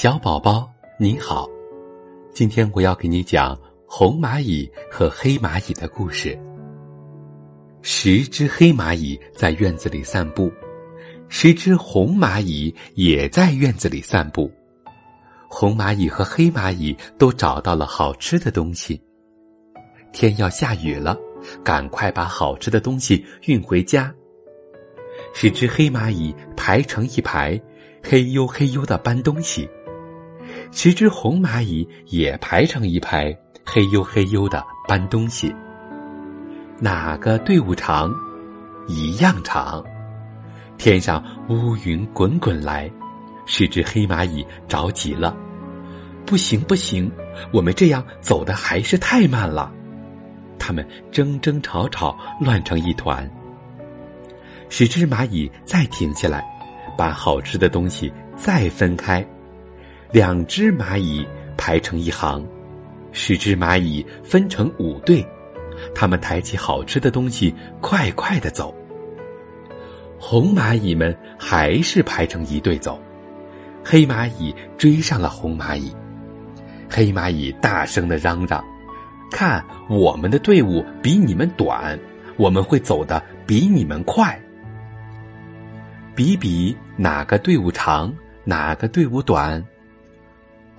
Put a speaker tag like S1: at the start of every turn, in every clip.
S1: 小宝宝你好，今天我要给你讲红蚂蚁和黑蚂蚁的故事。十只黑蚂蚁在院子里散步，十只红蚂蚁也在院子里散步。红蚂蚁和黑蚂蚁都找到了好吃的东西。天要下雨了，赶快把好吃的东西运回家。十只黑蚂蚁排成一排，嘿呦嘿呦的搬东西。十只红蚂蚁也排成一排，嘿呦嘿呦的搬东西。哪个队伍长，一样长。天上乌云滚滚来，十只黑蚂蚁着急了。不行不行，我们这样走的还是太慢了。他们争争吵吵，乱成一团。十只蚂蚁再停下来，把好吃的东西再分开。两只蚂蚁排成一行，十只蚂蚁分成五队，它们抬起好吃的东西，快快的走。红蚂蚁们还是排成一队走，黑蚂蚁追上了红蚂蚁，黑蚂蚁大声的嚷嚷：“看，我们的队伍比你们短，我们会走的比你们快。比比哪个队伍长，哪个队伍短。”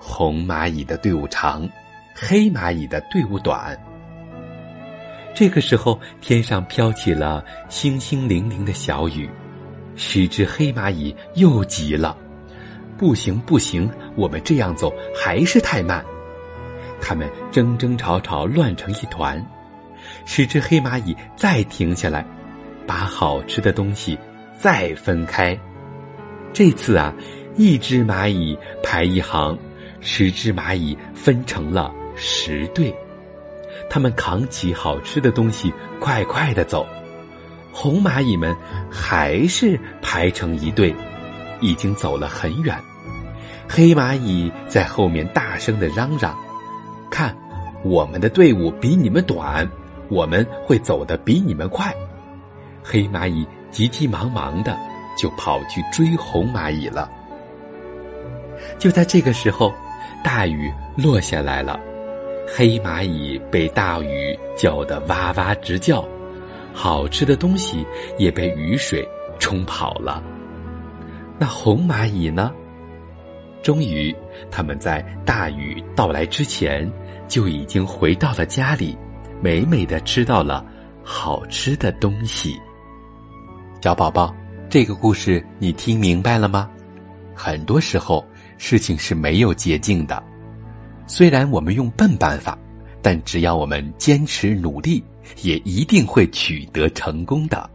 S1: 红蚂蚁的队伍长，黑蚂蚁的队伍短。这个时候，天上飘起了星星零零的小雨，十只黑蚂蚁又急了：“不行，不行，我们这样走还是太慢。”他们争争吵吵，乱成一团。十只黑蚂蚁再停下来，把好吃的东西再分开。这次啊，一只蚂蚁排一行。十只蚂蚁分成了十队，它们扛起好吃的东西，快快的走。红蚂蚁们还是排成一队，已经走了很远。黑蚂蚁在后面大声的嚷嚷：“看，我们的队伍比你们短，我们会走得比你们快。”黑蚂蚁急急忙忙的就跑去追红蚂蚁了。就在这个时候。大雨落下来了，黑蚂蚁被大雨浇得哇哇直叫，好吃的东西也被雨水冲跑了。那红蚂蚁呢？终于，他们在大雨到来之前就已经回到了家里，美美的吃到了好吃的东西。小宝宝，这个故事你听明白了吗？很多时候。事情是没有捷径的，虽然我们用笨办法，但只要我们坚持努力，也一定会取得成功的。